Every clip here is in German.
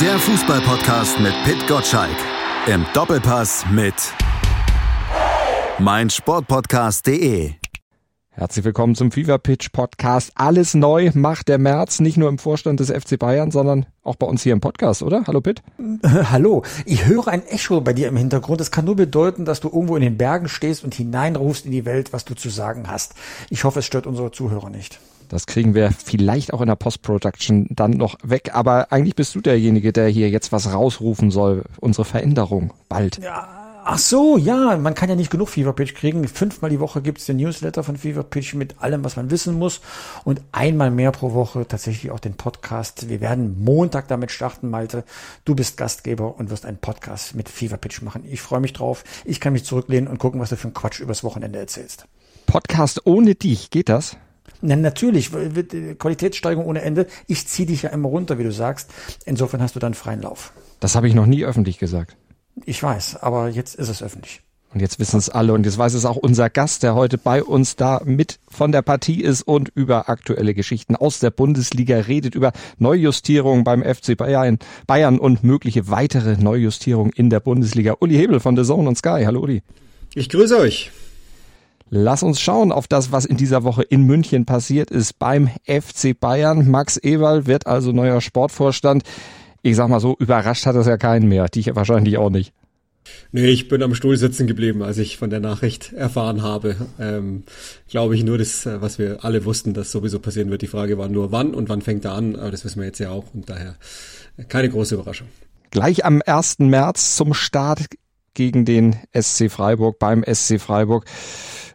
Der Fußballpodcast mit Pit Gottschalk. Im Doppelpass mit meinsportpodcast.de. Herzlich willkommen zum Fever Pitch Podcast. Alles neu macht der März, nicht nur im Vorstand des FC Bayern, sondern auch bei uns hier im Podcast, oder? Hallo Pitt. Hallo. Ich höre ein Echo bei dir im Hintergrund. Das kann nur bedeuten, dass du irgendwo in den Bergen stehst und hineinrufst in die Welt, was du zu sagen hast. Ich hoffe, es stört unsere Zuhörer nicht. Das kriegen wir vielleicht auch in der Post-Production dann noch weg. Aber eigentlich bist du derjenige, der hier jetzt was rausrufen soll. Unsere Veränderung bald. Ja. Ach so, ja, man kann ja nicht genug Fever Pitch kriegen. Fünfmal die Woche gibt's den Newsletter von Fever Pitch mit allem, was man wissen muss. Und einmal mehr pro Woche tatsächlich auch den Podcast. Wir werden Montag damit starten, Malte. Du bist Gastgeber und wirst einen Podcast mit Fever Pitch machen. Ich freue mich drauf. Ich kann mich zurücklehnen und gucken, was du für einen Quatsch übers Wochenende erzählst. Podcast ohne dich, geht das? Na, natürlich, Qualitätssteigerung ohne Ende. Ich ziehe dich ja immer runter, wie du sagst. Insofern hast du dann freien Lauf. Das habe ich noch nie öffentlich gesagt. Ich weiß, aber jetzt ist es öffentlich. Und jetzt wissen es alle und jetzt weiß es auch unser Gast, der heute bei uns da mit von der Partie ist und über aktuelle Geschichten aus der Bundesliga redet, über Neujustierungen beim FC Bayern, Bayern und mögliche weitere Neujustierungen in der Bundesliga. Uli Hebel von The Zone und Sky. Hallo Uli. Ich grüße euch. Lass uns schauen auf das, was in dieser Woche in München passiert ist beim FC Bayern. Max Eberl wird also neuer Sportvorstand. Ich sag mal so, überrascht hat das ja keinen mehr. Dich wahrscheinlich auch nicht. Nee, ich bin am Stuhl sitzen geblieben, als ich von der Nachricht erfahren habe. Ähm, Glaube ich nur das, was wir alle wussten, dass sowieso passieren wird. Die Frage war nur wann und wann fängt er an, aber das wissen wir jetzt ja auch und daher keine große Überraschung. Gleich am 1. März zum Start gegen den SC Freiburg beim SC Freiburg.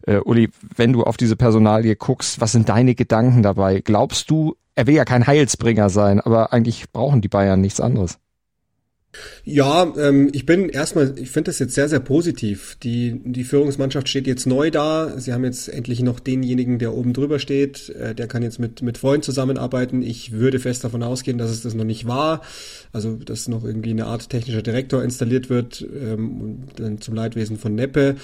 Äh, Uli, wenn du auf diese Personalie guckst, was sind deine Gedanken dabei? Glaubst du, er will ja kein Heilsbringer sein, aber eigentlich brauchen die Bayern nichts anderes? Ja, ähm, ich bin erstmal, ich finde das jetzt sehr, sehr positiv. Die, die Führungsmannschaft steht jetzt neu da. Sie haben jetzt endlich noch denjenigen, der oben drüber steht. Äh, der kann jetzt mit, mit Freunden zusammenarbeiten. Ich würde fest davon ausgehen, dass es das noch nicht war. Also, dass noch irgendwie eine Art technischer Direktor installiert wird, ähm, dann zum Leidwesen von Neppe.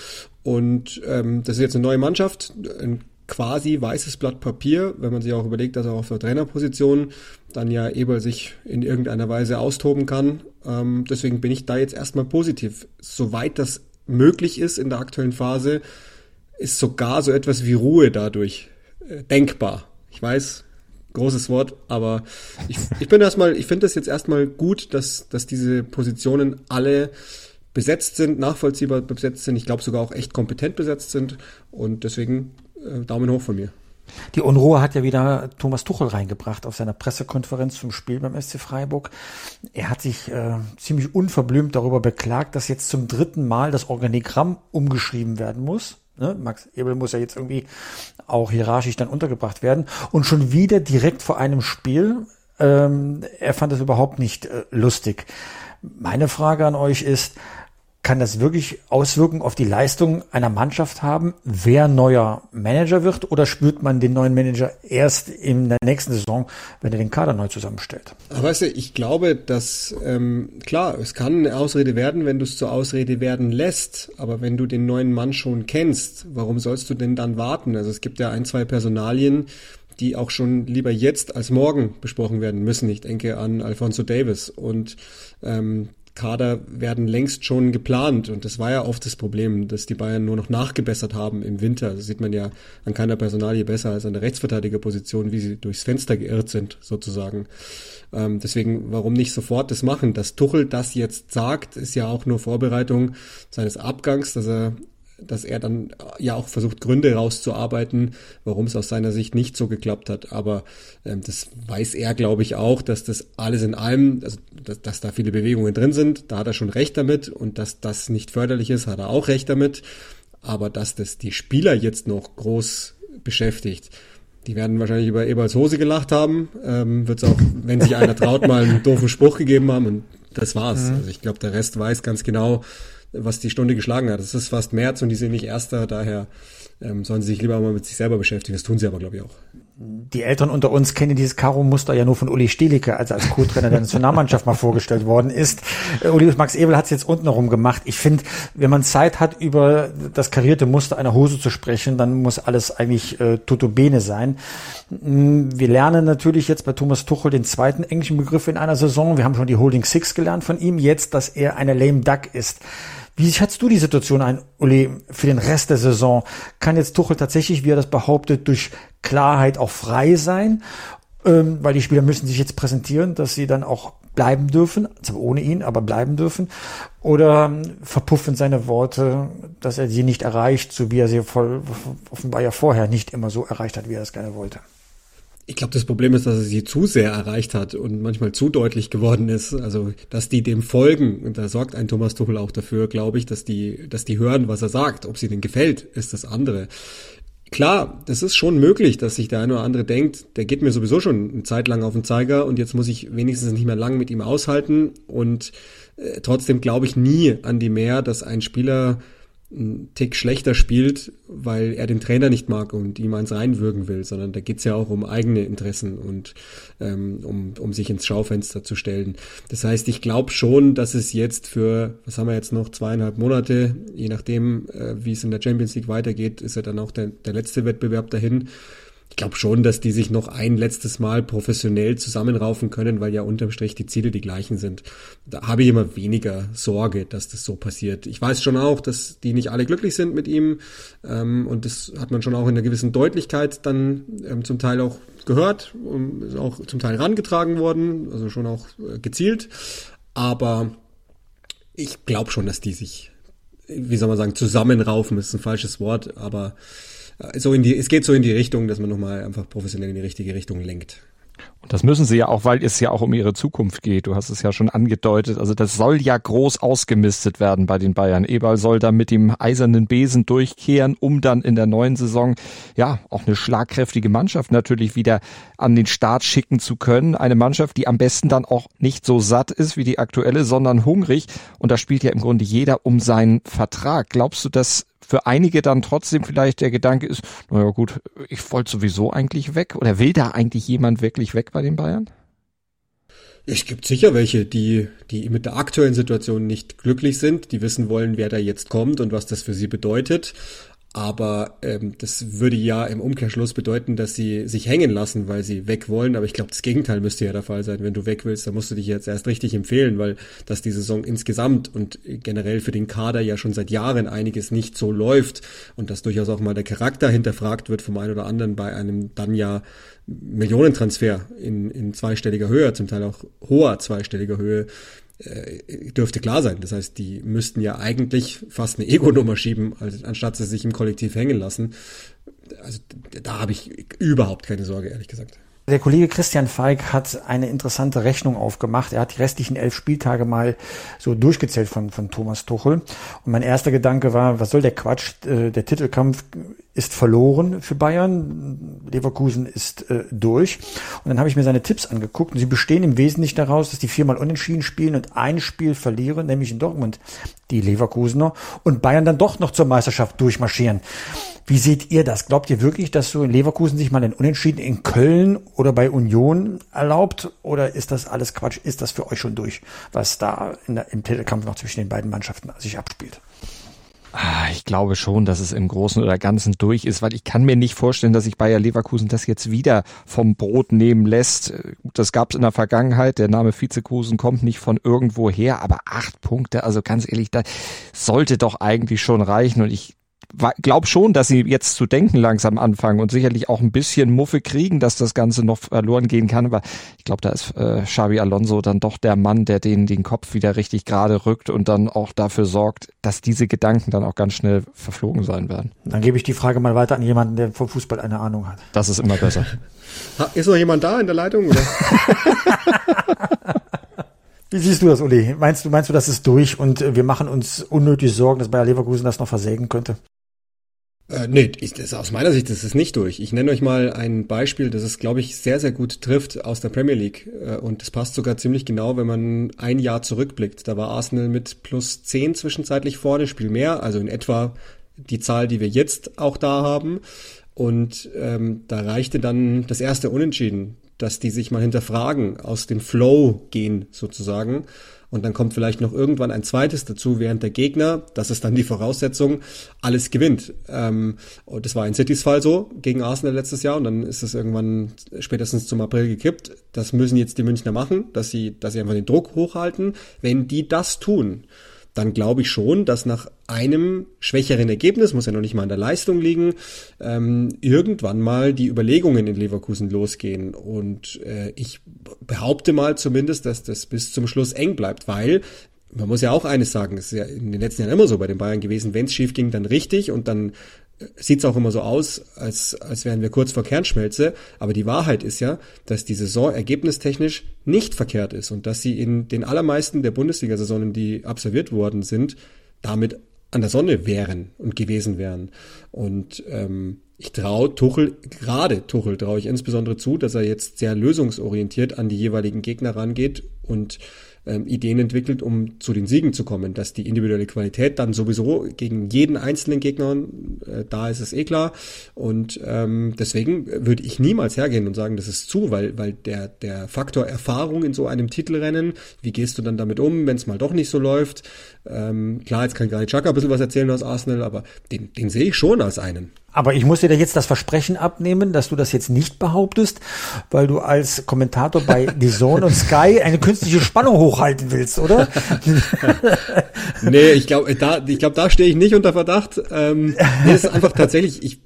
Und ähm, das ist jetzt eine neue Mannschaft, ein quasi weißes Blatt Papier, wenn man sich auch überlegt, dass er auf der Trainerposition dann ja Eber sich in irgendeiner Weise austoben kann. Ähm, deswegen bin ich da jetzt erstmal positiv. Soweit das möglich ist in der aktuellen Phase, ist sogar so etwas wie Ruhe dadurch äh, denkbar. Ich weiß, großes Wort, aber ich, ich bin erstmal, ich finde das jetzt erstmal gut, dass, dass diese Positionen alle besetzt sind, nachvollziehbar besetzt sind, ich glaube sogar auch echt kompetent besetzt sind und deswegen Daumen hoch von mir. Die Unruhe hat ja wieder Thomas Tuchel reingebracht auf seiner Pressekonferenz zum Spiel beim SC Freiburg. Er hat sich äh, ziemlich unverblümt darüber beklagt, dass jetzt zum dritten Mal das Organigramm umgeschrieben werden muss. Ne? Max Ebel muss ja jetzt irgendwie auch hierarchisch dann untergebracht werden. Und schon wieder direkt vor einem Spiel. Ähm, er fand es überhaupt nicht äh, lustig. Meine Frage an euch ist, kann das wirklich Auswirkungen auf die Leistung einer Mannschaft haben, wer neuer Manager wird oder spürt man den neuen Manager erst in der nächsten Saison, wenn er den Kader neu zusammenstellt? Aber weißt du, ich glaube, dass ähm, klar, es kann eine Ausrede werden, wenn du es zur Ausrede werden lässt, aber wenn du den neuen Mann schon kennst, warum sollst du denn dann warten? Also es gibt ja ein, zwei Personalien, die auch schon lieber jetzt als morgen besprochen werden müssen. Ich denke an Alfonso Davis und ähm, Kader werden längst schon geplant. Und das war ja oft das Problem, dass die Bayern nur noch nachgebessert haben im Winter. Das sieht man ja an keiner Personalie besser als an der Rechtsverteidigerposition, wie sie durchs Fenster geirrt sind, sozusagen. Ähm, deswegen, warum nicht sofort das machen? Dass Tuchel das jetzt sagt, ist ja auch nur Vorbereitung seines Abgangs, dass er dass er dann ja auch versucht, Gründe rauszuarbeiten, warum es aus seiner Sicht nicht so geklappt hat. Aber ähm, das weiß er, glaube ich, auch, dass das alles in allem, also dass, dass da viele Bewegungen drin sind, da hat er schon recht damit und dass das nicht förderlich ist, hat er auch recht damit. Aber dass das die Spieler jetzt noch groß beschäftigt, die werden wahrscheinlich über Eberls Hose gelacht haben. Ähm, Wird es auch, wenn sich einer traut, mal einen doofen Spruch gegeben haben und das war's. Mhm. Also ich glaube, der Rest weiß ganz genau, was die Stunde geschlagen hat. Es ist fast März und die sind nicht Erster, daher ähm, sollen sie sich lieber mal mit sich selber beschäftigen. Das tun sie aber, glaube ich, auch. die Eltern unter uns kennen dieses Karo-Muster ja nur von Uli Stielicke, als als Co-Trainer der Nationalmannschaft mal vorgestellt worden ist. Äh, Uli Max Ebel hat es jetzt unten herum gemacht. Ich finde, wenn man Zeit hat, über das karierte Muster einer Hose zu sprechen, dann muss alles eigentlich äh, tutto bene sein. Mm, wir lernen natürlich jetzt bei Thomas Tuchel den zweiten englischen Begriff in einer Saison. Wir haben schon die Holding Six gelernt von ihm. Jetzt, dass er eine lame duck ist. Wie schätzt du die Situation ein, Uli, für den Rest der Saison? Kann jetzt Tuchel tatsächlich, wie er das behauptet, durch Klarheit auch frei sein? Ähm, weil die Spieler müssen sich jetzt präsentieren, dass sie dann auch bleiben dürfen, zwar ohne ihn, aber bleiben dürfen. Oder ähm, verpuffen seine Worte, dass er sie nicht erreicht, so wie er sie voll, offenbar ja vorher nicht immer so erreicht hat, wie er das gerne wollte. Ich glaube, das Problem ist, dass er sie zu sehr erreicht hat und manchmal zu deutlich geworden ist. Also, dass die dem folgen, und da sorgt ein Thomas Tuchel auch dafür, glaube ich, dass die, dass die hören, was er sagt. Ob sie denen gefällt, ist das andere. Klar, das ist schon möglich, dass sich der eine oder andere denkt, der geht mir sowieso schon eine Zeit lang auf den Zeiger und jetzt muss ich wenigstens nicht mehr lang mit ihm aushalten. Und äh, trotzdem glaube ich nie an die mehr, dass ein Spieler einen Tick schlechter spielt, weil er den Trainer nicht mag und ihm eins reinwürgen will, sondern da geht's ja auch um eigene Interessen und ähm, um, um sich ins Schaufenster zu stellen. Das heißt, ich glaube schon, dass es jetzt für, was haben wir jetzt noch, zweieinhalb Monate, je nachdem, äh, wie es in der Champions League weitergeht, ist ja dann auch der, der letzte Wettbewerb dahin ich glaube schon, dass die sich noch ein letztes Mal professionell zusammenraufen können, weil ja unterm Strich die Ziele die gleichen sind. Da habe ich immer weniger Sorge, dass das so passiert. Ich weiß schon auch, dass die nicht alle glücklich sind mit ihm ähm, und das hat man schon auch in einer gewissen Deutlichkeit dann ähm, zum Teil auch gehört, und ist auch zum Teil rangetragen worden, also schon auch äh, gezielt. Aber ich glaube schon, dass die sich, wie soll man sagen, zusammenraufen ist ein falsches Wort, aber so in die, es geht so in die Richtung, dass man nochmal einfach professionell in die richtige Richtung lenkt. Und das müssen sie ja auch, weil es ja auch um ihre Zukunft geht. Du hast es ja schon angedeutet. Also das soll ja groß ausgemistet werden bei den Bayern. Eberl soll da mit dem eisernen Besen durchkehren, um dann in der neuen Saison ja auch eine schlagkräftige Mannschaft natürlich wieder an den Start schicken zu können. Eine Mannschaft, die am besten dann auch nicht so satt ist wie die aktuelle, sondern hungrig. Und da spielt ja im Grunde jeder um seinen Vertrag. Glaubst du, dass für einige dann trotzdem vielleicht der Gedanke ist, naja gut, ich wollte sowieso eigentlich weg oder will da eigentlich jemand wirklich weg bei den Bayern? Es gibt sicher welche, die, die mit der aktuellen Situation nicht glücklich sind, die wissen wollen, wer da jetzt kommt und was das für sie bedeutet. Aber ähm, das würde ja im Umkehrschluss bedeuten, dass sie sich hängen lassen, weil sie weg wollen. Aber ich glaube, das Gegenteil müsste ja der Fall sein. Wenn du weg willst, dann musst du dich jetzt erst richtig empfehlen, weil dass die Saison insgesamt und generell für den Kader ja schon seit Jahren einiges nicht so läuft und dass durchaus auch mal der Charakter hinterfragt wird vom einen oder anderen bei einem dann ja Millionentransfer in, in zweistelliger Höhe, zum Teil auch hoher zweistelliger Höhe dürfte klar sein. Das heißt, die müssten ja eigentlich fast eine Ego-Nummer schieben, anstatt sie sich im Kollektiv hängen lassen. Also da habe ich überhaupt keine Sorge, ehrlich gesagt. Der Kollege Christian Falk hat eine interessante Rechnung aufgemacht. Er hat die restlichen elf Spieltage mal so durchgezählt von, von Thomas Tuchel. Und mein erster Gedanke war, was soll der Quatsch? Äh, der Titelkampf ist verloren für Bayern. Leverkusen ist äh, durch. Und dann habe ich mir seine Tipps angeguckt und sie bestehen im Wesentlichen daraus, dass die viermal unentschieden spielen und ein Spiel verlieren, nämlich in Dortmund die Leverkusener und Bayern dann doch noch zur Meisterschaft durchmarschieren. Wie seht ihr das? Glaubt ihr wirklich, dass so in Leverkusen sich mal ein Unentschieden in Köln oder bei Union erlaubt? Oder ist das alles Quatsch? Ist das für euch schon durch, was da der, im Titelkampf noch zwischen den beiden Mannschaften sich abspielt? Ah, ich glaube schon, dass es im Großen oder Ganzen durch ist, weil ich kann mir nicht vorstellen, dass sich Bayer Leverkusen das jetzt wieder vom Brot nehmen lässt. Das gab es in der Vergangenheit. Der Name Vizekusen kommt nicht von irgendwo her, aber acht Punkte, also ganz ehrlich, da sollte doch eigentlich schon reichen. Und ich glaube schon, dass sie jetzt zu denken langsam anfangen und sicherlich auch ein bisschen Muffe kriegen, dass das Ganze noch verloren gehen kann. Aber ich glaube, da ist äh, Xabi Alonso dann doch der Mann, der denen den Kopf wieder richtig gerade rückt und dann auch dafür sorgt, dass diese Gedanken dann auch ganz schnell verflogen sein werden. Dann gebe ich die Frage mal weiter an jemanden, der vom Fußball eine Ahnung hat. Das ist immer besser. ist noch jemand da in der Leitung? Oder? Wie siehst du das, Uli? Meinst du, meinst du, das ist durch und wir machen uns unnötig Sorgen, dass Bayer Leverkusen das noch versägen könnte? Äh, nee, ich, das, aus meiner Sicht ist es nicht durch. Ich nenne euch mal ein Beispiel, das es, glaube ich, sehr, sehr gut trifft aus der Premier League. Äh, und das passt sogar ziemlich genau, wenn man ein Jahr zurückblickt. Da war Arsenal mit plus zehn zwischenzeitlich vorne, Spiel mehr, also in etwa die Zahl, die wir jetzt auch da haben. Und ähm, da reichte dann das erste Unentschieden, dass die sich mal hinterfragen, aus dem Flow gehen sozusagen. Und dann kommt vielleicht noch irgendwann ein zweites dazu, während der Gegner, das ist dann die Voraussetzung, alles gewinnt. Ähm, und das war in Citys Fall so gegen Arsenal letztes Jahr und dann ist es irgendwann spätestens zum April gekippt. Das müssen jetzt die Münchner machen, dass sie, dass sie einfach den Druck hochhalten. Wenn die das tun, dann glaube ich schon, dass nach einem schwächeren Ergebnis, muss ja noch nicht mal an der Leistung liegen, ähm, irgendwann mal die Überlegungen in Leverkusen losgehen. Und äh, ich behaupte mal zumindest, dass das bis zum Schluss eng bleibt, weil man muss ja auch eines sagen, es ist ja in den letzten Jahren immer so bei den Bayern gewesen, wenn es schief ging, dann richtig und dann sieht es auch immer so aus, als, als wären wir kurz vor Kernschmelze. Aber die Wahrheit ist ja, dass die Saison ergebnistechnisch nicht verkehrt ist und dass sie in den allermeisten der Bundesliga-Saisonen, die absolviert worden sind, damit an der Sonne wären und gewesen wären. Und ähm, ich traue Tuchel, gerade Tuchel traue ich insbesondere zu, dass er jetzt sehr lösungsorientiert an die jeweiligen Gegner rangeht und ähm, Ideen entwickelt, um zu den Siegen zu kommen. Dass die individuelle Qualität dann sowieso gegen jeden einzelnen Gegner, äh, da ist es eh klar. Und ähm, deswegen würde ich niemals hergehen und sagen, das ist zu, weil, weil der, der Faktor Erfahrung in so einem Titelrennen, wie gehst du dann damit um, wenn es mal doch nicht so läuft? Ähm, klar, jetzt kann Granit Xhaka ein bisschen was erzählen aus Arsenal, aber den, den sehe ich schon als einen. Aber ich muss dir jetzt das Versprechen abnehmen, dass du das jetzt nicht behauptest, weil du als Kommentator bei The Zone und Sky eine künstliche Spannung hochhalten willst, oder? nee, ich glaube, da, ich glaube, da stehe ich nicht unter Verdacht. Ähm, nee, es ist einfach tatsächlich, ich,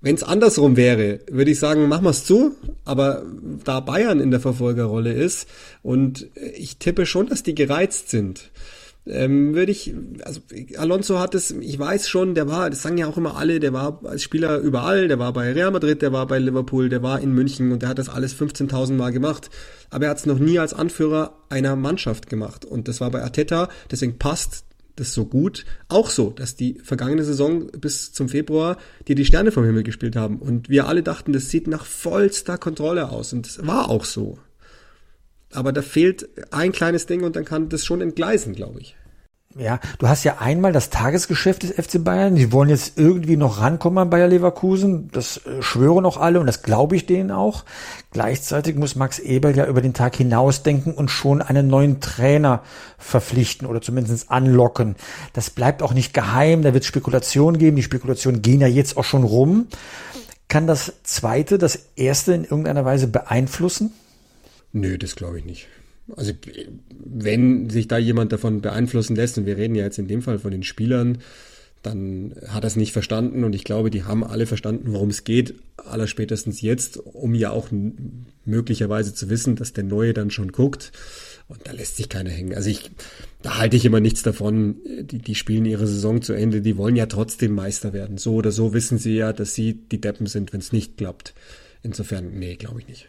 wenn es andersrum wäre, würde ich sagen, machen wir es zu. Aber da Bayern in der Verfolgerrolle ist und ich tippe schon, dass die gereizt sind ähm, würde ich, also Alonso hat es, ich weiß schon, der war, das sagen ja auch immer alle, der war als Spieler überall, der war bei Real Madrid, der war bei Liverpool, der war in München und der hat das alles 15.000 Mal gemacht. Aber er hat es noch nie als Anführer einer Mannschaft gemacht. Und das war bei Arteta, deswegen passt das so gut. Auch so, dass die vergangene Saison bis zum Februar dir die Sterne vom Himmel gespielt haben. Und wir alle dachten, das sieht nach vollster Kontrolle aus. Und das war auch so. Aber da fehlt ein kleines Ding und dann kann das schon entgleisen, glaube ich. Ja, du hast ja einmal das Tagesgeschäft des FC Bayern. Die wollen jetzt irgendwie noch rankommen an Bayer Leverkusen. Das äh, schwören auch alle und das glaube ich denen auch. Gleichzeitig muss Max Eberl ja über den Tag hinausdenken und schon einen neuen Trainer verpflichten oder zumindest anlocken. Das bleibt auch nicht geheim. Da wird Spekulationen geben. Die Spekulationen gehen ja jetzt auch schon rum. Kann das zweite das erste in irgendeiner Weise beeinflussen? Nö, das glaube ich nicht. Also wenn sich da jemand davon beeinflussen lässt, und wir reden ja jetzt in dem Fall von den Spielern, dann hat er es nicht verstanden und ich glaube, die haben alle verstanden, worum es geht, allerspätestens jetzt, um ja auch möglicherweise zu wissen, dass der Neue dann schon guckt und da lässt sich keiner hängen. Also ich, da halte ich immer nichts davon, die, die spielen ihre Saison zu Ende, die wollen ja trotzdem Meister werden. So oder so wissen sie ja, dass sie die Deppen sind, wenn es nicht klappt. Insofern, nee, glaube ich nicht.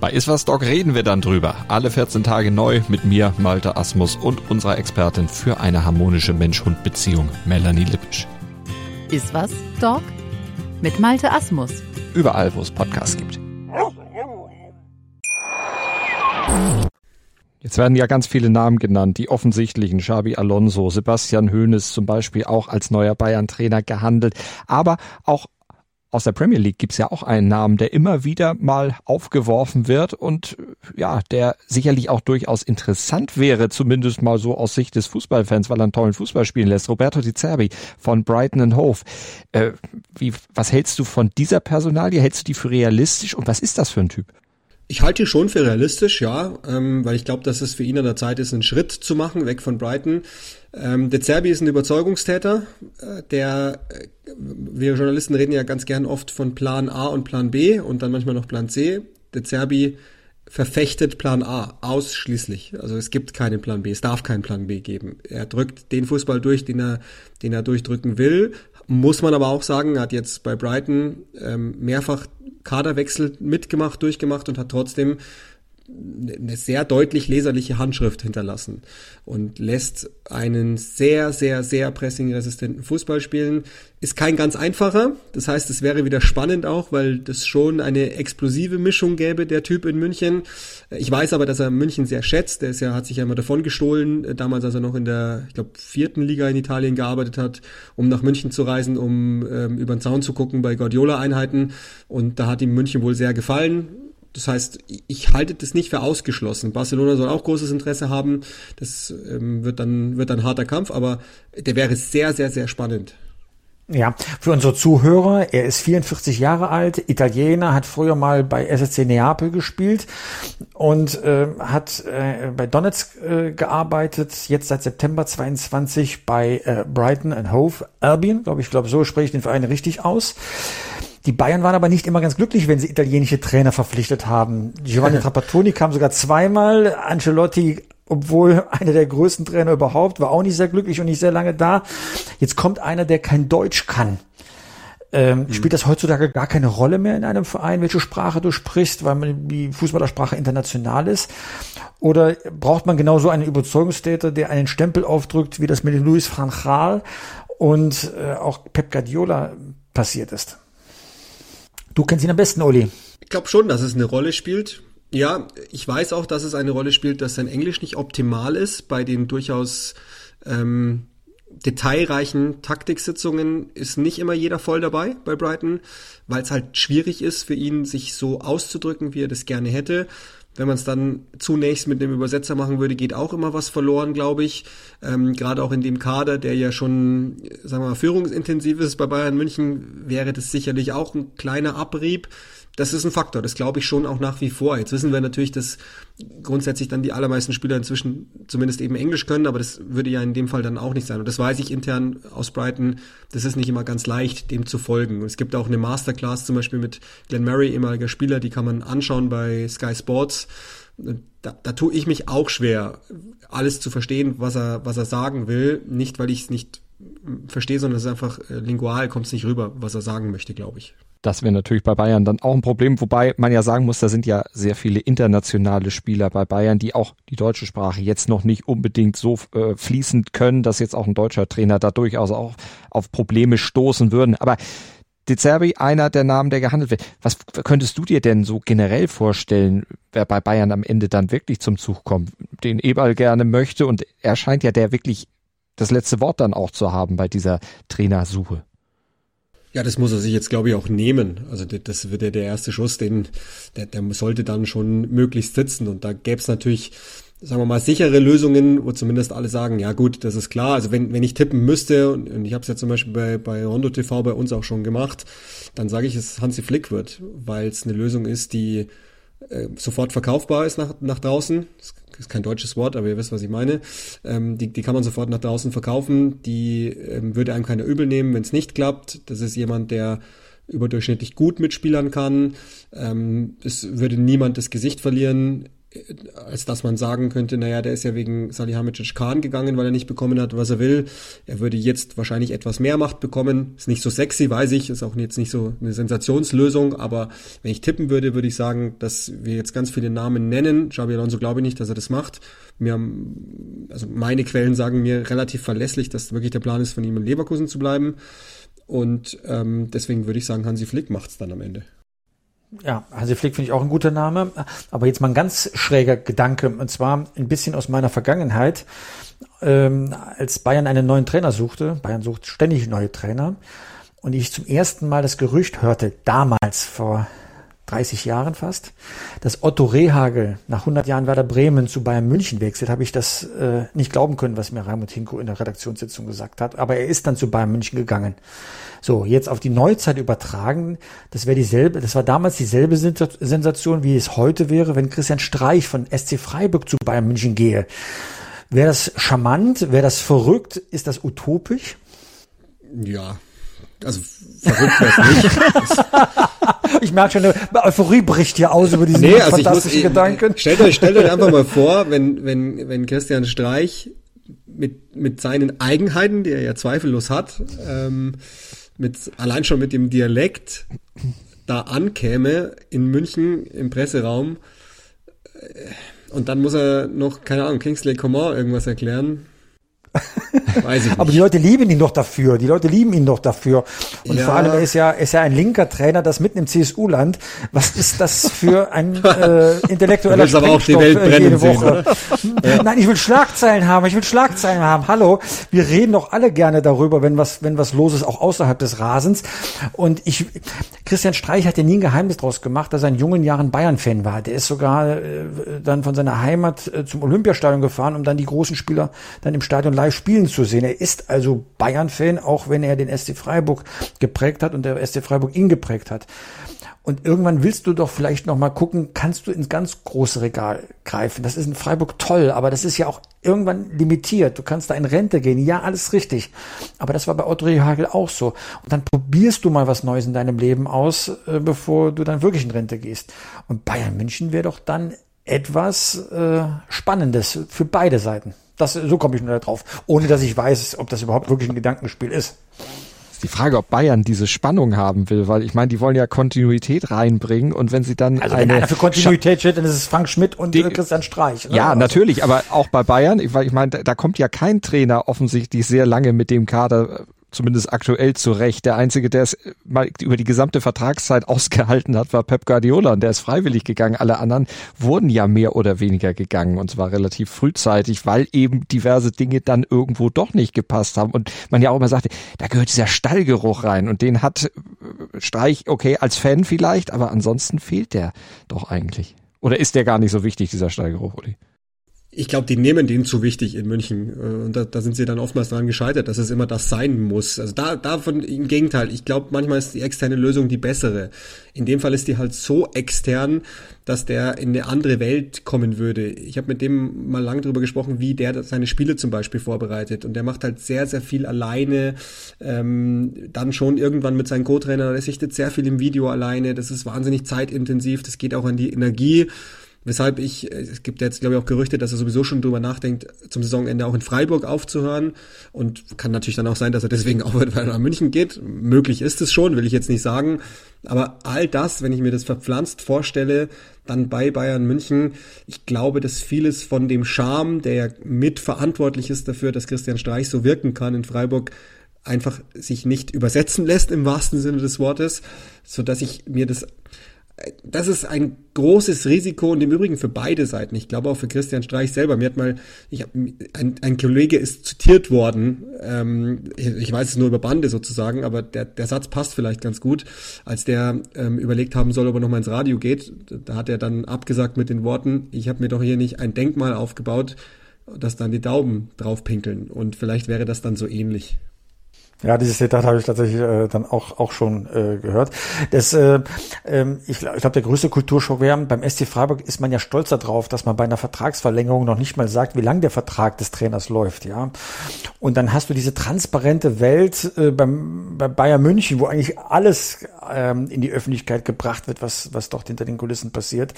Bei Iswas Dog reden wir dann drüber. Alle 14 Tage neu mit mir, Malte Asmus und unserer Expertin für eine harmonische Mensch-Hund-Beziehung, Melanie Lippisch. Iswas Dog mit Malte Asmus. Überall, wo es Podcasts gibt. Jetzt werden ja ganz viele Namen genannt, die offensichtlichen. Xabi Alonso, Sebastian Hoeneß zum Beispiel auch als neuer Bayern-Trainer gehandelt. Aber auch aus der Premier League gibt's ja auch einen Namen, der immer wieder mal aufgeworfen wird und ja, der sicherlich auch durchaus interessant wäre, zumindest mal so aus Sicht des Fußballfans, weil er einen tollen Fußball spielen lässt. Roberto Di Zerbi von Brighton Hove. Äh, wie, was hältst du von dieser Personalie? Hältst du die für realistisch und was ist das für ein Typ? Ich halte ihn schon für realistisch, ja, ähm, weil ich glaube, dass es für ihn an der Zeit ist, einen Schritt zu machen, weg von Brighton. Ähm, De Zerbi ist ein Überzeugungstäter, äh, der, äh, wir Journalisten reden ja ganz gern oft von Plan A und Plan B und dann manchmal noch Plan C. De Zerbi verfechtet Plan A ausschließlich. Also es gibt keinen Plan B, es darf keinen Plan B geben. Er drückt den Fußball durch, den er, den er durchdrücken will. Muss man aber auch sagen, hat jetzt bei Brighton ähm, mehrfach Kaderwechsel mitgemacht, durchgemacht und hat trotzdem eine sehr deutlich leserliche Handschrift hinterlassen und lässt einen sehr, sehr, sehr pressingresistenten Fußball spielen. Ist kein ganz einfacher. Das heißt, es wäre wieder spannend auch, weil das schon eine explosive Mischung gäbe, der Typ in München. Ich weiß aber, dass er München sehr schätzt. Der ist ja, hat sich ja immer davon gestohlen, damals, als er noch in der, ich glaube, vierten Liga in Italien gearbeitet hat, um nach München zu reisen, um ähm, über den Zaun zu gucken bei Guardiola-Einheiten. Und da hat ihm München wohl sehr gefallen das heißt, ich halte das nicht für ausgeschlossen. Barcelona soll auch großes Interesse haben. Das ähm, wird dann wird dann harter Kampf, aber der wäre sehr sehr sehr spannend. Ja, für unsere Zuhörer, er ist 44 Jahre alt, Italiener, hat früher mal bei SSC Neapel gespielt und äh, hat äh, bei Donetsk äh, gearbeitet, jetzt seit September 22 bei äh, Brighton and Hove Albion, glaube ich, glaube so spreche ich den Verein richtig aus. Die Bayern waren aber nicht immer ganz glücklich, wenn sie italienische Trainer verpflichtet haben. Giovanni Trapattoni kam sogar zweimal, Ancelotti obwohl einer der größten Trainer überhaupt, war auch nicht sehr glücklich und nicht sehr lange da. Jetzt kommt einer, der kein Deutsch kann. Ähm, mhm. Spielt das heutzutage gar keine Rolle mehr in einem Verein, welche Sprache du sprichst, weil man die Fußballersprache international ist? Oder braucht man genauso einen Überzeugungstäter, der einen Stempel aufdrückt, wie das mit Luis van Gaal und äh, auch Pep Guardiola passiert ist? Du kennst ihn am besten, Uli. Ich glaube schon, dass es eine Rolle spielt. Ja, ich weiß auch, dass es eine Rolle spielt, dass sein Englisch nicht optimal ist. Bei den durchaus ähm, detailreichen Taktiksitzungen ist nicht immer jeder voll dabei bei Brighton, weil es halt schwierig ist für ihn, sich so auszudrücken, wie er das gerne hätte. Wenn man es dann zunächst mit einem Übersetzer machen würde, geht auch immer was verloren, glaube ich. Ähm, Gerade auch in dem Kader, der ja schon, sagen wir mal, führungsintensiv ist bei Bayern München, wäre das sicherlich auch ein kleiner Abrieb das ist ein Faktor, das glaube ich schon auch nach wie vor. Jetzt wissen wir natürlich, dass grundsätzlich dann die allermeisten Spieler inzwischen zumindest eben Englisch können, aber das würde ja in dem Fall dann auch nicht sein. Und das weiß ich intern aus Brighton, das ist nicht immer ganz leicht, dem zu folgen. Und es gibt auch eine Masterclass zum Beispiel mit Glenn Murray, ehemaliger Spieler, die kann man anschauen bei Sky Sports. Da, da tue ich mich auch schwer, alles zu verstehen, was er, was er sagen will. Nicht, weil ich es nicht verstehe, sondern es ist einfach äh, lingual, kommt es nicht rüber, was er sagen möchte, glaube ich. Das wäre natürlich bei Bayern dann auch ein Problem, wobei man ja sagen muss, da sind ja sehr viele internationale Spieler bei Bayern, die auch die deutsche Sprache jetzt noch nicht unbedingt so äh, fließend können, dass jetzt auch ein deutscher Trainer da durchaus auch auf Probleme stoßen würden. Aber De Zerbi, einer der Namen, der gehandelt wird. Was könntest du dir denn so generell vorstellen, wer bei Bayern am Ende dann wirklich zum Zug kommt, den Eberl gerne möchte und er scheint ja der wirklich das letzte Wort dann auch zu haben bei dieser Trainersuche. Ja, das muss er sich jetzt, glaube ich, auch nehmen. Also das wird ja der erste Schuss, den der, der sollte dann schon möglichst sitzen. Und da gäbe es natürlich, sagen wir mal, sichere Lösungen, wo zumindest alle sagen, ja gut, das ist klar. Also wenn, wenn ich tippen müsste, und, und ich habe es ja zum Beispiel bei, bei Rondo TV bei uns auch schon gemacht, dann sage ich, dass Hansi Flick wird, weil es eine Lösung ist, die äh, sofort verkaufbar ist nach, nach draußen. Das ist kein deutsches Wort, aber ihr wisst, was ich meine. Ähm, die, die kann man sofort nach draußen verkaufen. Die ähm, würde einem keiner übel nehmen, wenn es nicht klappt. Das ist jemand, der überdurchschnittlich gut mitspielern kann. Ähm, es würde niemand das Gesicht verlieren als dass man sagen könnte, naja, der ist ja wegen Salihamidzic Khan gegangen, weil er nicht bekommen hat, was er will. Er würde jetzt wahrscheinlich etwas mehr Macht bekommen. Ist nicht so sexy, weiß ich, ist auch jetzt nicht so eine Sensationslösung, aber wenn ich tippen würde, würde ich sagen, dass wir jetzt ganz viele Namen nennen. Xabi Alonso glaube ich nicht, dass er das macht. Wir haben, also meine Quellen sagen mir relativ verlässlich, dass wirklich der Plan ist, von ihm in Leverkusen zu bleiben. Und ähm, deswegen würde ich sagen, Hansi Flick macht's dann am Ende. Ja, Hansi Flick finde ich auch ein guter Name. Aber jetzt mal ein ganz schräger Gedanke, und zwar ein bisschen aus meiner Vergangenheit. Ähm, als Bayern einen neuen Trainer suchte, Bayern sucht ständig neue Trainer, und ich zum ersten Mal das Gerücht hörte, damals vor 30 Jahren fast, dass Otto Rehagel nach 100 Jahren Werder Bremen zu Bayern München wechselt, habe ich das äh, nicht glauben können, was mir Raimund Hinko in der Redaktionssitzung gesagt hat. Aber er ist dann zu Bayern München gegangen. So, jetzt auf die Neuzeit übertragen, das wäre dieselbe, das war damals dieselbe Sensation, wie es heute wäre, wenn Christian Streich von SC Freiburg zu Bayern München gehe. Wäre das charmant? Wäre das verrückt? Ist das utopisch? Ja, Also verrückt wäre nicht. ich merke schon, Euphorie bricht hier aus über diesen nee, also fantastischen ich muss, Gedanken. Stellt euch, stellt euch einfach mal vor, wenn, wenn, wenn Christian Streich mit, mit seinen Eigenheiten, die er ja zweifellos hat, ähm, mit, allein schon mit dem Dialekt da ankäme in München im Presseraum äh, und dann muss er noch, keine Ahnung, Kingsley Coman irgendwas erklären. Weiß ich nicht. Aber die Leute lieben ihn doch dafür. Die Leute lieben ihn doch dafür. Und ja. vor allem, er ist ja, ist ja ein linker Trainer, das mitten im CSU-Land. Was ist das für ein äh, intellektueller du aber auch die Welt brennen jede Woche? Sehen, ja. Nein, ich will Schlagzeilen haben. Ich will Schlagzeilen haben. Hallo. Wir reden doch alle gerne darüber, wenn was, wenn was los ist, auch außerhalb des Rasens. Und ich, Christian Streich hat ja nie ein Geheimnis draus gemacht, dass er in jungen Jahren Bayern-Fan war. Der ist sogar äh, dann von seiner Heimat äh, zum Olympiastadion gefahren, um dann die großen Spieler dann im Stadion live spielen zu sehen. Er ist also Bayern-Fan, auch wenn er den SC Freiburg geprägt hat und der SC Freiburg ihn geprägt hat. Und irgendwann willst du doch vielleicht noch mal gucken, kannst du ins ganz große Regal greifen. Das ist in Freiburg toll, aber das ist ja auch irgendwann limitiert. Du kannst da in Rente gehen. Ja, alles richtig. Aber das war bei Otto Hagel auch so. Und dann probierst du mal was Neues in deinem Leben aus, äh, bevor du dann wirklich in Rente gehst. Und Bayern München wäre doch dann etwas äh, Spannendes für beide Seiten. Das, so komme ich nur drauf, ohne dass ich weiß, ob das überhaupt wirklich ein Gedankenspiel ist. Ist die Frage, ob Bayern diese Spannung haben will, weil ich meine, die wollen ja Kontinuität reinbringen und wenn sie dann also eine wenn einer für Kontinuität steht, dann ist es Frank Schmidt und die, Christian Streich. Ne? Ja, also. natürlich, aber auch bei Bayern, weil ich meine, da kommt ja kein Trainer offensichtlich sehr lange mit dem Kader zumindest aktuell zurecht. Der Einzige, der es mal über die gesamte Vertragszeit ausgehalten hat, war Pep Guardiola und der ist freiwillig gegangen. Alle anderen wurden ja mehr oder weniger gegangen und zwar relativ frühzeitig, weil eben diverse Dinge dann irgendwo doch nicht gepasst haben und man ja auch immer sagte, da gehört dieser Stallgeruch rein und den hat äh, Streich, okay, als Fan vielleicht, aber ansonsten fehlt der doch eigentlich. Oder ist der gar nicht so wichtig, dieser Stallgeruch, Uli? Ich glaube, die nehmen den zu wichtig in München. Äh, und da, da sind sie dann oftmals daran gescheitert, dass es immer das sein muss. Also da, davon im Gegenteil, ich glaube, manchmal ist die externe Lösung die bessere. In dem Fall ist die halt so extern, dass der in eine andere Welt kommen würde. Ich habe mit dem mal lang drüber gesprochen, wie der seine Spiele zum Beispiel vorbereitet. Und der macht halt sehr, sehr viel alleine. Ähm, dann schon irgendwann mit seinen Co-Trainern. Er sichtet sehr viel im Video alleine. Das ist wahnsinnig zeitintensiv. Das geht auch an die Energie. Weshalb ich, äh, es gibt jetzt, glaube ich, auch Gerüchte, dass er sowieso schon drüber nachdenkt, zum Saisonende auch in Freiburg aufzuhören. Und kann natürlich dann auch sein, dass er deswegen auch weil er nach München geht. Möglich ist es schon, will ich jetzt nicht sagen. Aber all das, wenn ich mir das verpflanzt vorstelle, dann bei Bayern München, ich glaube, dass vieles von dem Charme, der ja mitverantwortlich ist dafür, dass Christian Streich so wirken kann in Freiburg, einfach sich nicht übersetzen lässt im wahrsten Sinne des Wortes, so dass ich mir das das ist ein großes Risiko und im Übrigen für beide Seiten. Ich glaube auch für Christian Streich selber. Mir hat mal, ich hab, ein, ein Kollege ist zitiert worden, ähm, ich weiß es nur über Bande sozusagen, aber der, der Satz passt vielleicht ganz gut, als der ähm, überlegt haben soll, ob er nochmal ins Radio geht. Da hat er dann abgesagt mit den Worten, ich habe mir doch hier nicht ein Denkmal aufgebaut, dass dann die Daumen drauf pinkeln. Und vielleicht wäre das dann so ähnlich. Ja, dieses Zitat habe ich tatsächlich äh, dann auch auch schon äh, gehört. Das, äh, ähm, ich glaube, glaub, der größte Kulturschock wäre, beim SC Freiburg ist man ja stolz darauf, dass man bei einer Vertragsverlängerung noch nicht mal sagt, wie lang der Vertrag des Trainers läuft, ja. Und dann hast du diese transparente Welt äh, beim, bei Bayern München, wo eigentlich alles ähm, in die Öffentlichkeit gebracht wird, was was dort hinter den Kulissen passiert.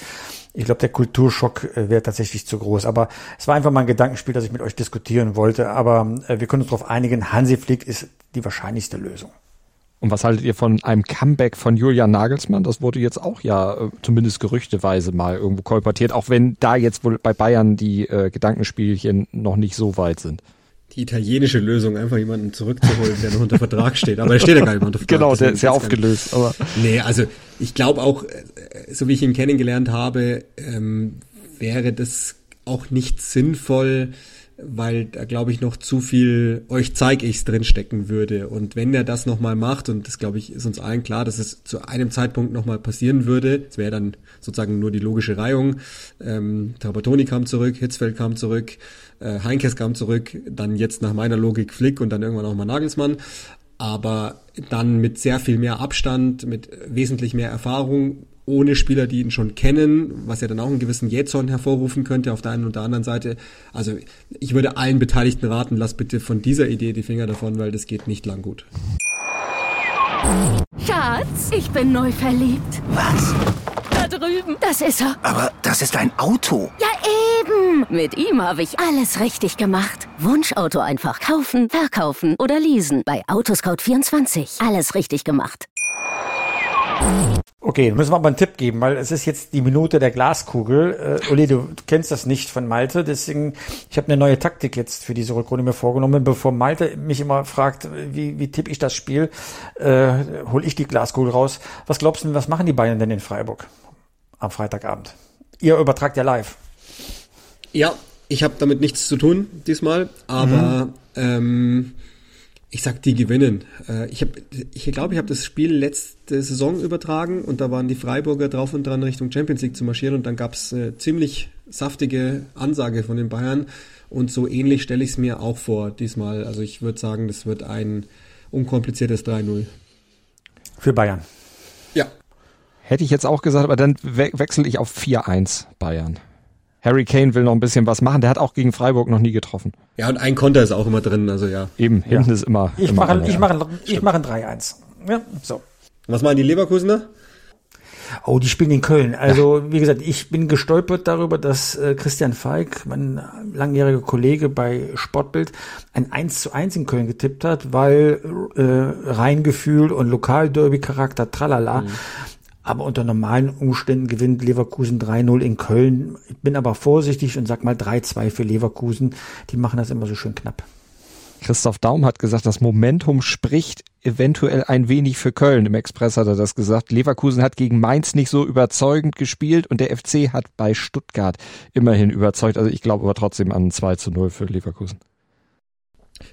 Ich glaube, der Kulturschock äh, wäre tatsächlich zu groß. Aber es war einfach mal ein Gedankenspiel, das ich mit euch diskutieren wollte. Aber äh, wir können uns darauf einigen, Hansi Flick ist die wahrscheinlichste Lösung. Und was haltet ihr von einem Comeback von Julian Nagelsmann? Das wurde jetzt auch ja äh, zumindest gerüchteweise mal irgendwo kolportiert, auch wenn da jetzt wohl bei Bayern die äh, Gedankenspielchen noch nicht so weit sind. Die italienische Lösung, einfach jemanden zurückzuholen, der noch unter Vertrag steht. Aber er steht ja gar nicht unter Vertrag. Genau, der ist ja aufgelöst. Aber nee, also ich glaube auch, äh, so wie ich ihn kennengelernt habe, ähm, wäre das auch nicht sinnvoll, weil da glaube ich noch zu viel euch zeig ich's drin stecken würde. Und wenn er das nochmal macht und das glaube ich ist uns allen klar, dass es zu einem Zeitpunkt nochmal passieren würde, es wäre dann sozusagen nur die logische Reihung, ähm, Trapattoni kam zurück, Hitzfeld kam zurück, äh, Heinkes kam zurück, dann jetzt nach meiner Logik Flick und dann irgendwann auch mal Nagelsmann, aber dann mit sehr viel mehr Abstand, mit wesentlich mehr Erfahrung ohne Spieler, die ihn schon kennen, was ja dann auch einen gewissen Jetson hervorrufen könnte auf der einen und der anderen Seite. Also ich würde allen Beteiligten raten, lasst bitte von dieser Idee die Finger davon, weil das geht nicht lang gut. Schatz, ich bin neu verliebt. Was? Da drüben. Das ist er. Aber das ist ein Auto. Ja, eben. Mit ihm habe ich alles richtig gemacht. Wunschauto einfach kaufen, verkaufen oder leasen. Bei Autoscout24. Alles richtig gemacht. Okay, müssen wir aber einen Tipp geben, weil es ist jetzt die Minute der Glaskugel. Äh, Uli, du kennst das nicht von Malte, deswegen, ich habe eine neue Taktik jetzt für diese Rückrunde mir vorgenommen. Bevor Malte mich immer fragt, wie, wie tippe ich das Spiel, äh, hole ich die Glaskugel raus. Was glaubst du, was machen die Bayern denn in Freiburg am Freitagabend? Ihr übertragt ja live. Ja, ich habe damit nichts zu tun diesmal, aber mhm. ähm, ich sag, die gewinnen. Äh, ich glaube, ich, glaub, ich habe das Spiel letzte Saison übertragen und da waren die Freiburger drauf und dran Richtung Champions League zu marschieren und dann gab's äh, ziemlich saftige Ansage von den Bayern und so ähnlich stelle ich es mir auch vor diesmal. Also ich würde sagen, das wird ein unkompliziertes 3-0. Für Bayern. Ja. Hätte ich jetzt auch gesagt, aber dann we wechsle ich auf 4-1 Bayern. Harry Kane will noch ein bisschen was machen. Der hat auch gegen Freiburg noch nie getroffen. Ja, und ein Konter ist auch immer drin, also ja. Eben, hinten ja. ist immer. Ich immer mache, ich mache, ich mache ein 3-1. Ja, so. Was machen die Leverkusener? Oh, die spielen in Köln. Also, wie gesagt, ich bin gestolpert darüber, dass äh, Christian Falk, mein langjähriger Kollege bei Sportbild, ein 1 zu 1 in Köln getippt hat, weil äh, Rheingefühl und Lokalderby-Charakter, tralala. Mhm. Aber unter normalen Umständen gewinnt Leverkusen 3-0 in Köln. Ich bin aber vorsichtig und sag mal 3-2 für Leverkusen. Die machen das immer so schön knapp. Christoph Daum hat gesagt, das Momentum spricht eventuell ein wenig für Köln. Im Express hat er das gesagt. Leverkusen hat gegen Mainz nicht so überzeugend gespielt und der FC hat bei Stuttgart immerhin überzeugt. Also ich glaube aber trotzdem an 2 zu 0 für Leverkusen.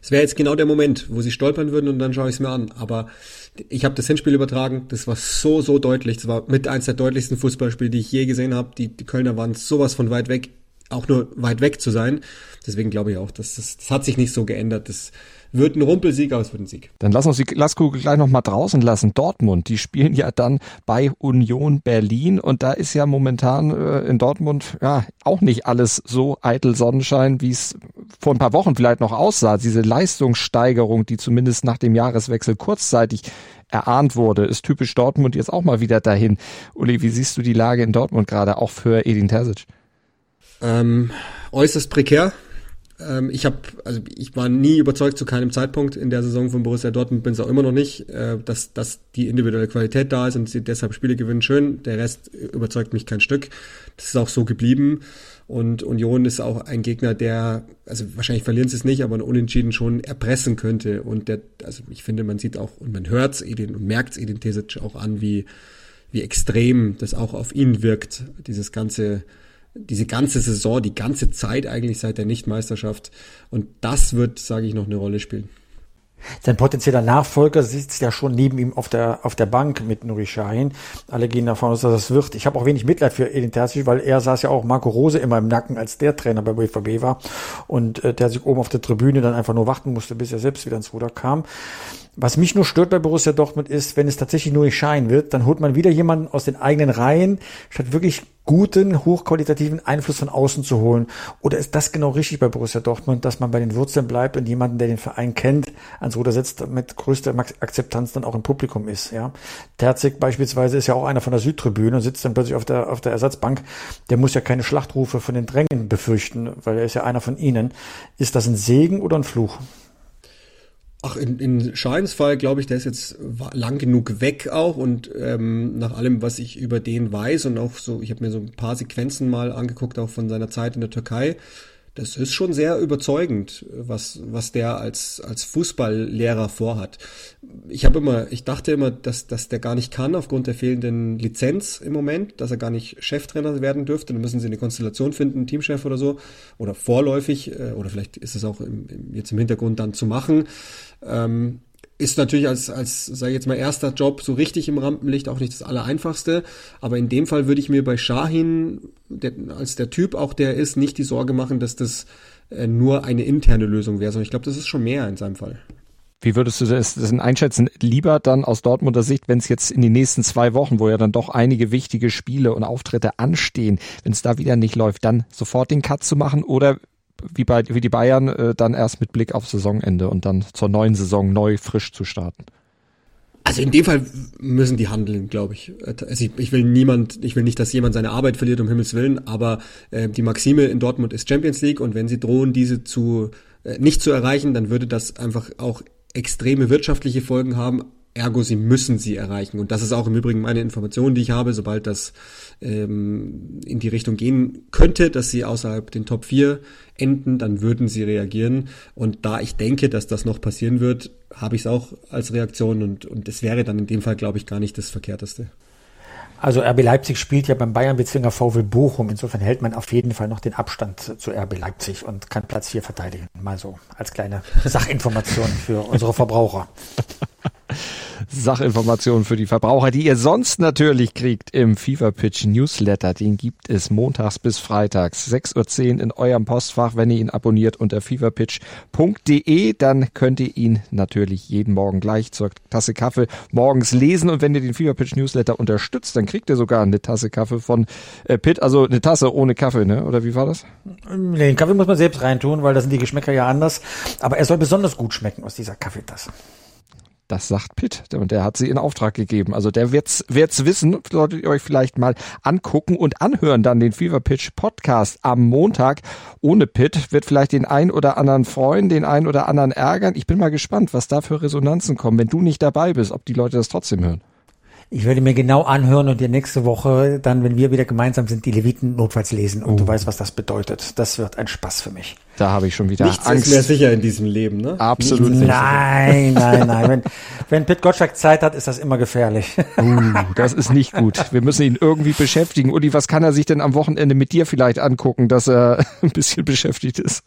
Es wäre jetzt genau der Moment, wo sie stolpern würden und dann schaue ich es mir an. Aber ich habe das Hinspiel übertragen, das war so, so deutlich. Das war mit eins der deutlichsten Fußballspiele, die ich je gesehen habe. Die, die Kölner waren sowas von weit weg, auch nur weit weg zu sein. Deswegen glaube ich auch, dass das, das hat sich nicht so geändert. Das wird ein Rumpelsieg, aber es wird ein Sieg. Dann lass uns die Glaskugel gleich nochmal draußen lassen. Dortmund, die spielen ja dann bei Union Berlin und da ist ja momentan äh, in Dortmund ja auch nicht alles so eitel Sonnenschein, wie es vor ein paar Wochen vielleicht noch aussah. Diese Leistungssteigerung, die zumindest nach dem Jahreswechsel kurzzeitig erahnt wurde, ist typisch Dortmund jetzt auch mal wieder dahin. Uli, wie siehst du die Lage in Dortmund gerade, auch für Edin Terzic? Ähm, äußerst prekär. Ähm, ich habe, also ich war nie überzeugt zu keinem Zeitpunkt in der Saison von Borussia Dortmund, bin es auch immer noch nicht, äh, dass, dass die individuelle Qualität da ist und sie deshalb Spiele gewinnen, schön. Der Rest überzeugt mich kein Stück. Das ist auch so geblieben. Und Union ist auch ein Gegner, der, also wahrscheinlich verlieren sie es nicht, aber ein Unentschieden schon erpressen könnte. Und der, also ich finde, man sieht auch und man hört es und merkt es Edin Tesic auch an, wie, wie extrem das auch auf ihn wirkt, dieses ganze diese ganze Saison, die ganze Zeit eigentlich seit der Nichtmeisterschaft. Und das wird, sage ich, noch eine Rolle spielen. Sein potenzieller Nachfolger sitzt ja schon neben ihm auf der, auf der Bank mit Nuri Sahin. Alle gehen davon aus, dass das wird. Ich habe auch wenig Mitleid für Edin Terzic, weil er saß ja auch Marco Rose immer im Nacken, als der Trainer bei BVB war. Und äh, der sich oben auf der Tribüne dann einfach nur warten musste, bis er selbst wieder ins Ruder kam. Was mich nur stört bei Borussia Dortmund ist, wenn es tatsächlich nur Schein wird, dann holt man wieder jemanden aus den eigenen Reihen, statt wirklich guten, hochqualitativen Einfluss von außen zu holen. Oder ist das genau richtig bei Borussia Dortmund, dass man bei den Wurzeln bleibt und jemanden, der den Verein kennt, ans Ruder setzt, mit größter Akzeptanz dann auch im Publikum ist, ja. Terzig beispielsweise ist ja auch einer von der Südtribüne und sitzt dann plötzlich auf der, auf der Ersatzbank. Der muss ja keine Schlachtrufe von den Drängen befürchten, weil er ist ja einer von ihnen. Ist das ein Segen oder ein Fluch? Ach, in, in Scheins Fall glaube ich, der ist jetzt lang genug weg auch und ähm, nach allem, was ich über den weiß und auch so, ich habe mir so ein paar Sequenzen mal angeguckt, auch von seiner Zeit in der Türkei, das ist schon sehr überzeugend, was, was der als, als Fußballlehrer vorhat. Ich habe immer, ich dachte immer, dass, dass der gar nicht kann aufgrund der fehlenden Lizenz im Moment, dass er gar nicht Cheftrainer werden dürfte. Dann müssen sie eine Konstellation finden, Teamchef oder so, oder vorläufig, äh, oder vielleicht ist es auch im, im, jetzt im Hintergrund dann zu machen. Ähm, ist natürlich als, als sage ich jetzt mal, erster Job so richtig im Rampenlicht auch nicht das Allereinfachste. Aber in dem Fall würde ich mir bei Shahin, der, als der Typ auch der ist, nicht die Sorge machen, dass das äh, nur eine interne Lösung wäre, sondern ich glaube, das ist schon mehr in seinem Fall. Wie würdest du das, das einschätzen? Lieber dann aus Dortmunder Sicht, wenn es jetzt in den nächsten zwei Wochen, wo ja dann doch einige wichtige Spiele und Auftritte anstehen, wenn es da wieder nicht läuft, dann sofort den Cut zu machen oder wie, bei, wie die Bayern äh, dann erst mit Blick auf Saisonende und dann zur neuen Saison neu frisch zu starten. Also in dem Fall müssen die handeln, glaube ich. Also ich. ich. will niemand, ich will nicht, dass jemand seine Arbeit verliert, um Himmels Willen, aber äh, die Maxime in Dortmund ist Champions League und wenn sie drohen, diese zu äh, nicht zu erreichen, dann würde das einfach auch extreme wirtschaftliche Folgen haben. Ergo, sie müssen sie erreichen. Und das ist auch im Übrigen meine Information, die ich habe, sobald das ähm, in die Richtung gehen könnte, dass sie außerhalb den Top 4 enden, dann würden sie reagieren. Und da ich denke, dass das noch passieren wird, habe ich es auch als Reaktion und, und es wäre dann in dem Fall, glaube ich, gar nicht das Verkehrteste. Also RB Leipzig spielt ja beim Bayern Bezwinger VW Bochum. Insofern hält man auf jeden Fall noch den Abstand zu RB Leipzig und kann Platz 4 verteidigen. Mal so als kleine Sachinformation für unsere Verbraucher. Sachinformationen für die Verbraucher, die ihr sonst natürlich kriegt im FIFA Pitch Newsletter. Den gibt es montags bis freitags, 6.10 Uhr in eurem Postfach, wenn ihr ihn abonniert unter fifapitch.de. Dann könnt ihr ihn natürlich jeden Morgen gleich zur Tasse Kaffee morgens lesen. Und wenn ihr den FIFA Pitch Newsletter unterstützt, dann kriegt ihr sogar eine Tasse Kaffee von äh, Pitt. Also eine Tasse ohne Kaffee, ne? Oder wie war das? Den Kaffee muss man selbst reintun, weil da sind die Geschmäcker ja anders. Aber er soll besonders gut schmecken aus dieser Kaffeetasse. Das sagt Pitt und der hat sie in Auftrag gegeben. Also der wird's, wird's wissen. Solltet ihr euch vielleicht mal angucken und anhören dann den Fever Pitch Podcast am Montag. Ohne Pitt wird vielleicht den ein oder anderen freuen, den ein oder anderen ärgern. Ich bin mal gespannt, was da für Resonanzen kommen, wenn du nicht dabei bist, ob die Leute das trotzdem hören. Ich werde mir genau anhören und dir nächste Woche dann, wenn wir wieder gemeinsam sind, die Leviten notfalls lesen und uh. du weißt, was das bedeutet. Das wird ein Spaß für mich. Da habe ich schon wieder Nichts Angst. ist mehr sicher in diesem Leben, ne? Absolut. Nichts nein, nein, nein. Wenn, wenn Pit Gottschalk Zeit hat, ist das immer gefährlich. Uh, das ist nicht gut. Wir müssen ihn irgendwie beschäftigen. Uli, was kann er sich denn am Wochenende mit dir vielleicht angucken, dass er ein bisschen beschäftigt ist?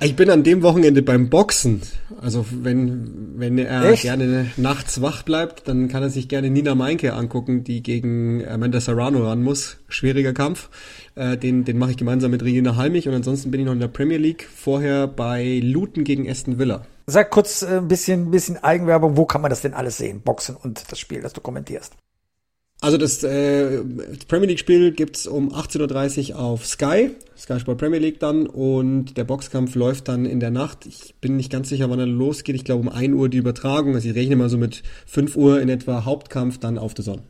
Ich bin an dem Wochenende beim Boxen. Also wenn, wenn er Echt? gerne nachts wach bleibt, dann kann er sich gerne Nina Meinke angucken, die gegen Amanda Serrano ran muss. Schwieriger Kampf. Äh, den den mache ich gemeinsam mit Regina Halmich und ansonsten bin ich noch in der Premier League. Vorher bei Luton gegen Aston Villa. Sag kurz äh, ein bisschen, bisschen Eigenwerbung. Wo kann man das denn alles sehen? Boxen und das Spiel, das du kommentierst. Also das äh, Premier League Spiel gibt's um 18.30 Uhr auf Sky, Sky Sport Premier League dann und der Boxkampf läuft dann in der Nacht. Ich bin nicht ganz sicher, wann er losgeht. Ich glaube um 1 Uhr die Übertragung. Also ich rechne mal so mit 5 Uhr in etwa Hauptkampf dann auf der Sonne.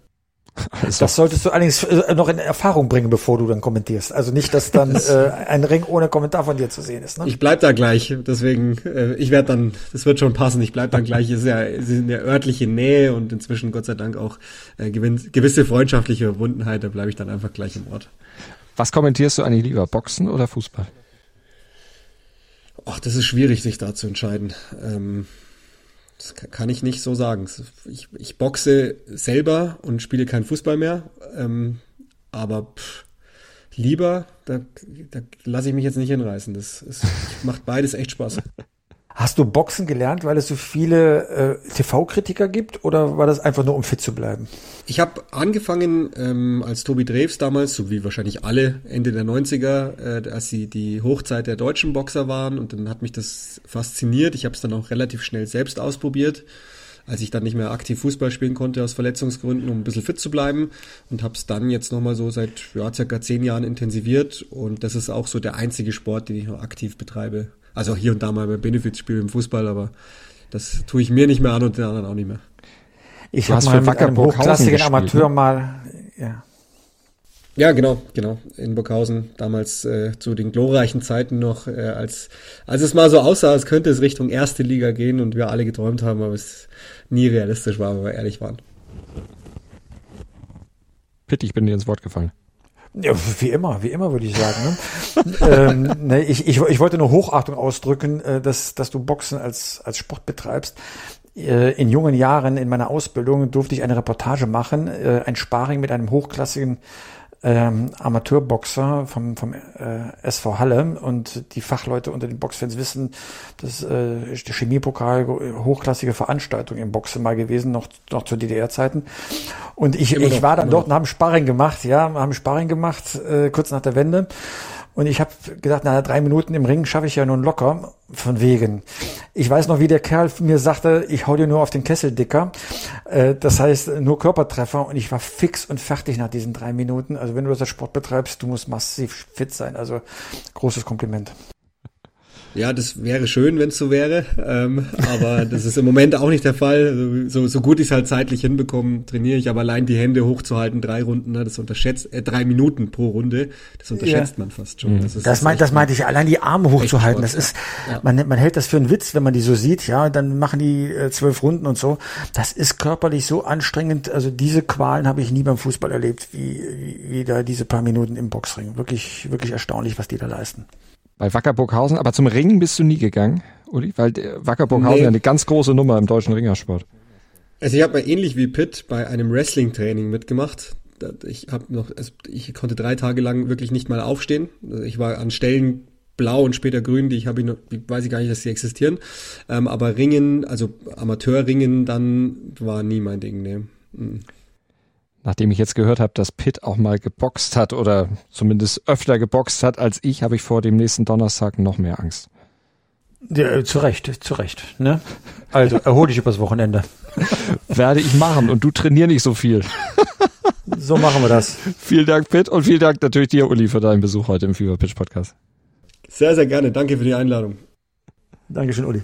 Also. Das solltest du allerdings äh, noch in Erfahrung bringen, bevor du dann kommentierst. Also nicht, dass dann äh, ein Ring ohne Kommentar von dir zu sehen ist. Ne? Ich bleib da gleich, deswegen, äh, ich werde dann, das wird schon passen, ich bleib dann gleich, es ist ja, es ist in der örtlichen Nähe und inzwischen Gott sei Dank auch äh, gewisse freundschaftliche Verbundenheit, da bleibe ich dann einfach gleich im Ort. Was kommentierst du eigentlich lieber, Boxen oder Fußball? Ach, das ist schwierig, sich da zu entscheiden. Ähm, das kann ich nicht so sagen. Ich, ich boxe selber und spiele keinen Fußball mehr. Ähm, aber pff, lieber, da, da lasse ich mich jetzt nicht hinreißen. Das ist, macht beides echt Spaß. Hast du Boxen gelernt, weil es so viele äh, TV-Kritiker gibt oder war das einfach nur, um fit zu bleiben? Ich habe angefangen ähm, als Tobi Drews damals, so wie wahrscheinlich alle Ende der 90er, äh, als sie die Hochzeit der deutschen Boxer waren und dann hat mich das fasziniert. Ich habe es dann auch relativ schnell selbst ausprobiert, als ich dann nicht mehr aktiv Fußball spielen konnte aus Verletzungsgründen, um ein bisschen fit zu bleiben und habe es dann jetzt nochmal so seit ja, circa zehn Jahren intensiviert und das ist auch so der einzige Sport, den ich noch aktiv betreibe also hier und da mal bei Benefits-Spiel im Fußball, aber das tue ich mir nicht mehr an und den anderen auch nicht mehr. Ich habe mal mit einem hochklassigen gespielt, Amateur ne? mal, ja. Ja, genau, genau. In Burghausen, damals äh, zu den glorreichen Zeiten noch, äh, als, als es mal so aussah, als könnte es Richtung erste Liga gehen und wir alle geträumt haben, aber es nie realistisch war, wenn wir ehrlich waren. Pitt, ich bin dir ins Wort gefallen. Ja, wie immer, wie immer würde ich sagen. Ne? ähm, ne, ich, ich, ich wollte nur Hochachtung ausdrücken, äh, dass, dass du Boxen als, als Sport betreibst. Äh, in jungen Jahren in meiner Ausbildung durfte ich eine Reportage machen, äh, ein Sparring mit einem hochklassigen ähm, Amateurboxer vom, vom äh, SV Halle und die Fachleute unter den Boxfans wissen, das äh, ist der Chemiepokal hochklassige Veranstaltung im Boxen mal gewesen, noch, noch zu DDR-Zeiten. Und ich, ich war dann dort und haben Sparring gemacht, ja, haben Sparring gemacht, äh, kurz nach der Wende. Und ich habe gedacht, na, drei Minuten im Ring schaffe ich ja nun locker. Von wegen. Ich weiß noch, wie der Kerl mir sagte, ich hau dir nur auf den Kessel dicker. Äh, das heißt, nur Körpertreffer. Und ich war fix und fertig nach diesen drei Minuten. Also wenn du das als Sport betreibst, du musst massiv fit sein. Also großes Kompliment. Ja, das wäre schön, wenn es so wäre, ähm, aber das ist im Moment auch nicht der Fall. Also, so, so gut ich es halt zeitlich hinbekomme, trainiere ich, aber allein die Hände hochzuhalten, drei Runden, ne, das unterschätzt, äh, drei Minuten pro Runde, das unterschätzt ja. man fast schon. Das, ist, das, meint, das meinte ich, allein die Arme hochzuhalten, das ist, ja. man, man hält das für einen Witz, wenn man die so sieht, ja, dann machen die äh, zwölf Runden und so. Das ist körperlich so anstrengend, also diese Qualen habe ich nie beim Fußball erlebt, wie, wie, wie da diese paar Minuten im Boxring. Wirklich, wirklich erstaunlich, was die da leisten bei Wacker Burghausen, aber zum Ringen bist du nie gegangen, Uli? Weil Wacker Burghausen nee. ja eine ganz große Nummer im deutschen Ringersport. Also ich habe mal ähnlich wie Pitt bei einem Wrestling-Training mitgemacht. Ich habe noch, also ich konnte drei Tage lang wirklich nicht mal aufstehen. Also ich war an Stellen blau und später grün, die ich habe ich weiß ich gar nicht, dass sie existieren. Ähm, aber Ringen, also Amateurringen, dann war nie mein Ding, ne. Mhm nachdem ich jetzt gehört habe, dass Pitt auch mal geboxt hat oder zumindest öfter geboxt hat als ich, habe ich vor dem nächsten Donnerstag noch mehr Angst. Ja, zu Recht, zu Recht. Ne? Also erhol dich übers Wochenende. Werde ich machen und du trainier nicht so viel. so machen wir das. Vielen Dank, Pitt, und vielen Dank natürlich dir, Uli, für deinen Besuch heute im Fever Pitch Podcast. Sehr, sehr gerne. Danke für die Einladung. Dankeschön, Uli.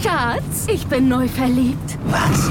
Schatz, ich bin neu verliebt. Was?